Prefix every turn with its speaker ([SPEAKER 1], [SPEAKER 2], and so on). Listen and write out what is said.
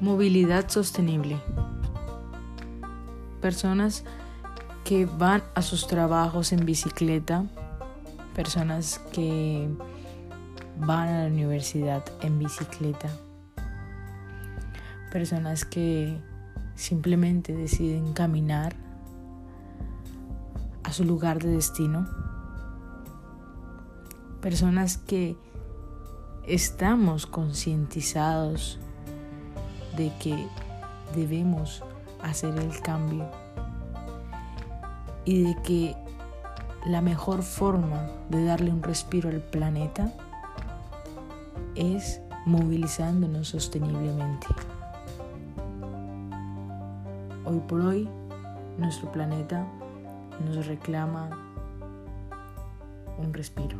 [SPEAKER 1] Movilidad sostenible. Personas que van a sus trabajos en bicicleta, personas que van a la universidad en bicicleta, personas que simplemente deciden caminar a su lugar de destino, personas que estamos concientizados de que debemos hacer el cambio y de que la mejor forma de darle un respiro al planeta es movilizándonos sosteniblemente. Hoy por hoy, nuestro planeta nos reclama un respiro.